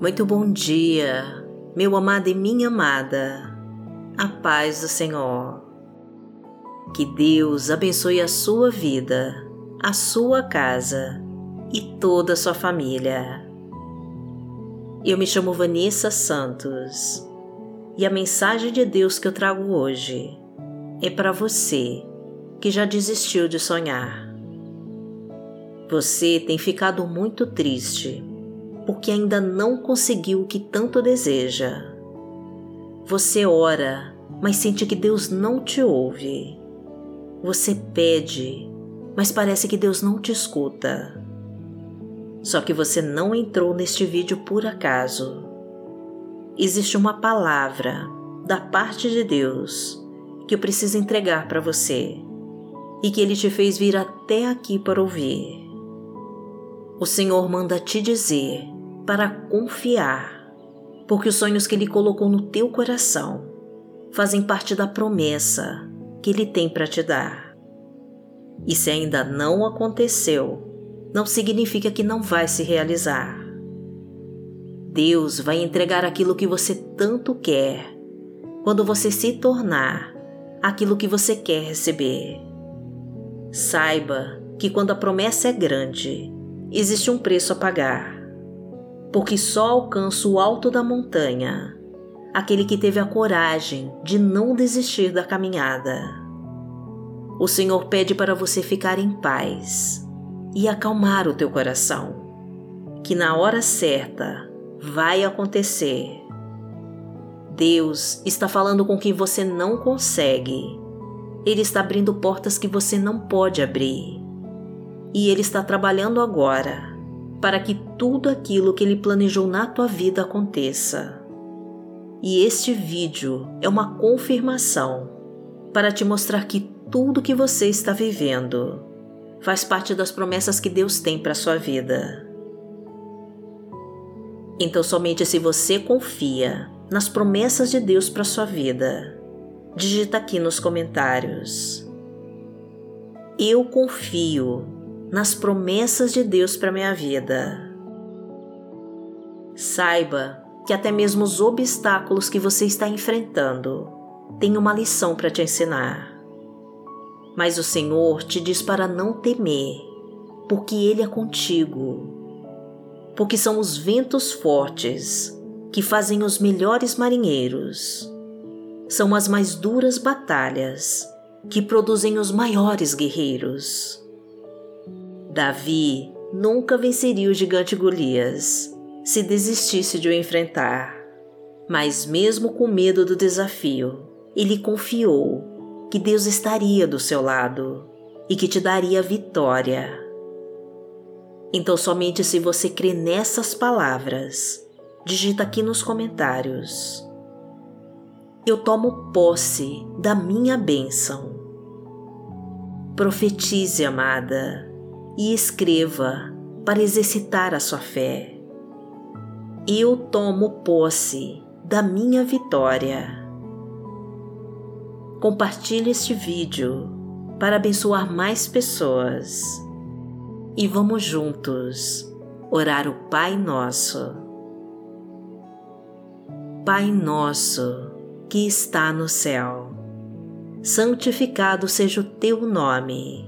Muito bom dia, meu amado e minha amada. A paz do Senhor. Que Deus abençoe a sua vida, a sua casa e toda a sua família. Eu me chamo Vanessa Santos e a mensagem de Deus que eu trago hoje é para você que já desistiu de sonhar. Você tem ficado muito triste porque ainda não conseguiu o que tanto deseja. Você ora, mas sente que Deus não te ouve. Você pede, mas parece que Deus não te escuta. Só que você não entrou neste vídeo por acaso. Existe uma palavra da parte de Deus que eu preciso entregar para você e que Ele te fez vir até aqui para ouvir. O Senhor manda te dizer para confiar, porque os sonhos que Ele colocou no teu coração fazem parte da promessa que Ele tem para te dar. E se ainda não aconteceu, não significa que não vai se realizar. Deus vai entregar aquilo que você tanto quer quando você se tornar aquilo que você quer receber. Saiba que quando a promessa é grande, existe um preço a pagar porque só alcança o alto da montanha aquele que teve a coragem de não desistir da caminhada. O Senhor pede para você ficar em paz e acalmar o teu coração, que na hora certa vai acontecer. Deus está falando com quem você não consegue. Ele está abrindo portas que você não pode abrir. E Ele está trabalhando agora para que tudo aquilo que Ele planejou na tua vida aconteça. E este vídeo é uma confirmação para te mostrar que tudo que você está vivendo faz parte das promessas que Deus tem para sua vida. Então, somente se você confia nas promessas de Deus para sua vida, digita aqui nos comentários. Eu confio nas promessas de Deus para minha vida. Saiba que até mesmo os obstáculos que você está enfrentando têm uma lição para te ensinar. Mas o Senhor te diz para não temer, porque Ele é contigo. Porque são os ventos fortes que fazem os melhores marinheiros. São as mais duras batalhas que produzem os maiores guerreiros. Davi nunca venceria o gigante Golias se desistisse de o enfrentar. Mas, mesmo com medo do desafio, ele confiou que Deus estaria do seu lado e que te daria vitória. Então, somente se você crê nessas palavras, digita aqui nos comentários. Eu tomo posse da minha bênção. Profetize, amada e escreva para exercitar a sua fé. Eu tomo posse da minha vitória. Compartilhe este vídeo para abençoar mais pessoas. E vamos juntos orar o Pai Nosso. Pai Nosso que está no céu, santificado seja o teu nome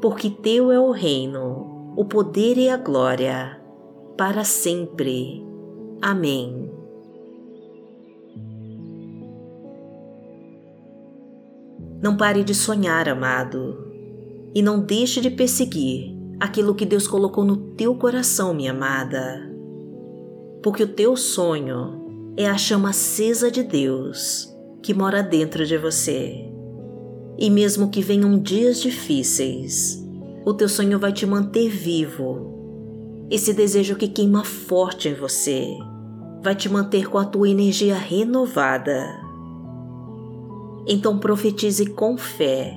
porque Teu é o reino, o poder e a glória, para sempre. Amém. Não pare de sonhar, amado, e não deixe de perseguir aquilo que Deus colocou no teu coração, minha amada, porque o teu sonho é a chama acesa de Deus que mora dentro de você. E mesmo que venham dias difíceis, o teu sonho vai te manter vivo. Esse desejo que queima forte em você vai te manter com a tua energia renovada. Então profetize com fé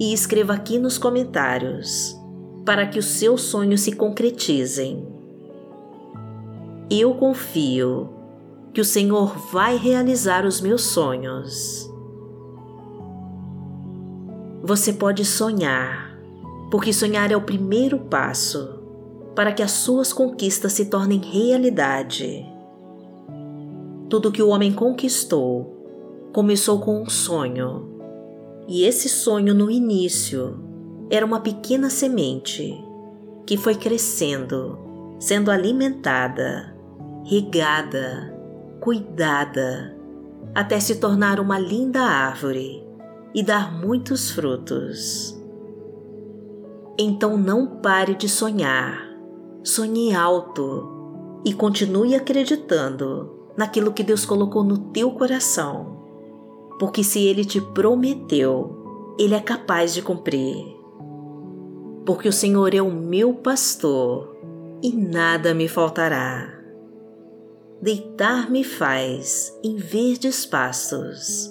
e escreva aqui nos comentários para que os seus sonhos se concretizem. Eu confio que o Senhor vai realizar os meus sonhos. Você pode sonhar, porque sonhar é o primeiro passo para que as suas conquistas se tornem realidade. Tudo que o homem conquistou começou com um sonho, e esse sonho no início era uma pequena semente que foi crescendo, sendo alimentada, regada, cuidada, até se tornar uma linda árvore e dar muitos frutos. Então não pare de sonhar sonhe alto e continue acreditando naquilo que Deus colocou no teu coração. Porque se Ele te prometeu, Ele é capaz de cumprir. Porque o Senhor é o meu pastor e nada me faltará. Deitar-me faz em verdes pastos,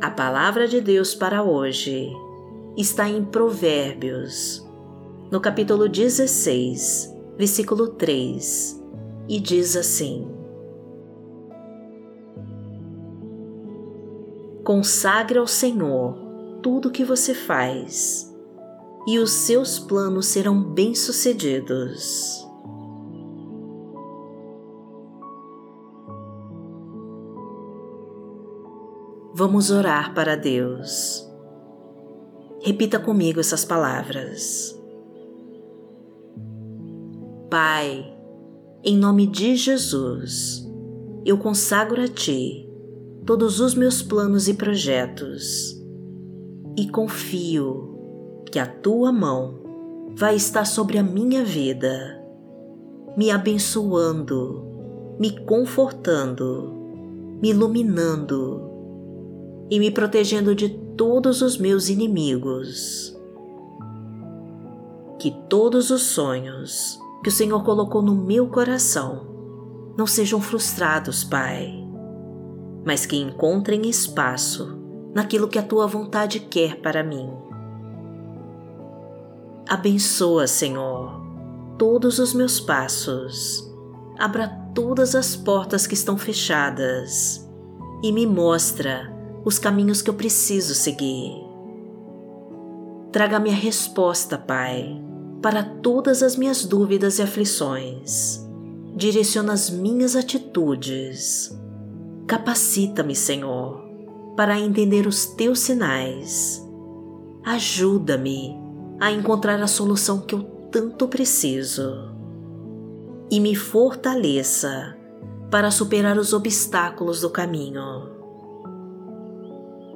A palavra de Deus para hoje está em Provérbios, no capítulo 16, versículo 3, e diz assim: Consagre ao Senhor tudo o que você faz, e os seus planos serão bem-sucedidos. Vamos orar para Deus. Repita comigo essas palavras. Pai, em nome de Jesus, eu consagro a Ti todos os meus planos e projetos e confio que a Tua mão vai estar sobre a minha vida, me abençoando, me confortando, me iluminando e me protegendo de todos os meus inimigos. Que todos os sonhos que o Senhor colocou no meu coração não sejam frustrados, Pai, mas que encontrem espaço naquilo que a tua vontade quer para mim. Abençoa, Senhor, todos os meus passos, abra todas as portas que estão fechadas e me mostra os caminhos que eu preciso seguir. Traga-me a resposta, Pai, para todas as minhas dúvidas e aflições. Direciona as minhas atitudes. Capacita-me, Senhor, para entender os teus sinais. Ajuda-me a encontrar a solução que eu tanto preciso. E me fortaleça para superar os obstáculos do caminho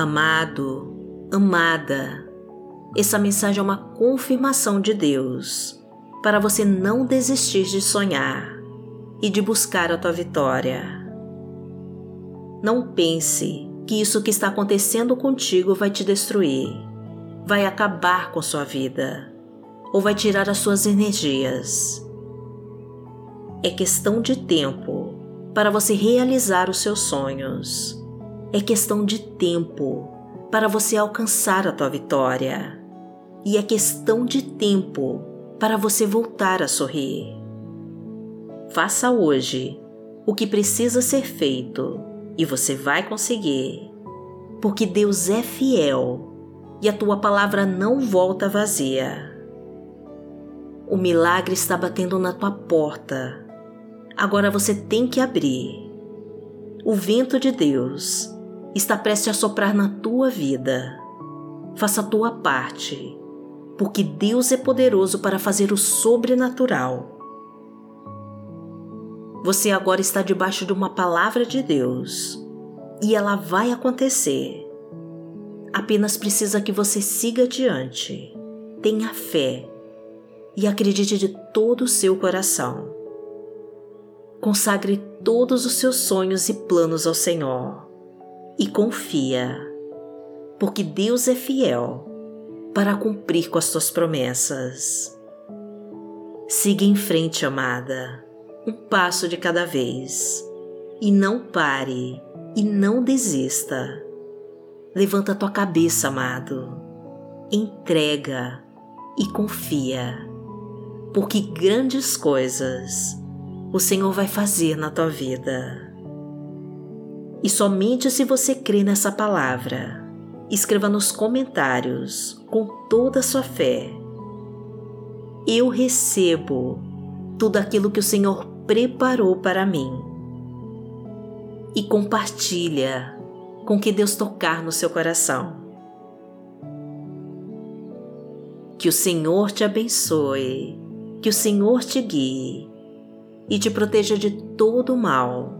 Amado, amada, essa mensagem é uma confirmação de Deus para você não desistir de sonhar e de buscar a tua vitória. Não pense que isso que está acontecendo contigo vai te destruir, vai acabar com sua vida ou vai tirar as suas energias. É questão de tempo para você realizar os seus sonhos. É questão de tempo para você alcançar a tua vitória e é questão de tempo para você voltar a sorrir. Faça hoje o que precisa ser feito e você vai conseguir, porque Deus é fiel e a tua palavra não volta vazia. O milagre está batendo na tua porta. Agora você tem que abrir. O vento de Deus está prestes a soprar na tua vida. Faça a tua parte porque Deus é poderoso para fazer o sobrenatural. Você agora está debaixo de uma palavra de Deus e ela vai acontecer. Apenas precisa que você siga adiante, tenha fé e acredite de todo o seu coração. Consagre todos os seus sonhos e planos ao Senhor e confia, porque Deus é fiel para cumprir com as tuas promessas. Siga em frente, amada, um passo de cada vez. E não pare e não desista. Levanta tua cabeça, amado. Entrega e confia, porque grandes coisas o Senhor vai fazer na tua vida. E somente se você crê nessa palavra, escreva nos comentários com toda a sua fé. Eu recebo tudo aquilo que o Senhor preparou para mim. E compartilha com que Deus tocar no seu coração. Que o Senhor te abençoe, que o Senhor te guie e te proteja de todo o mal.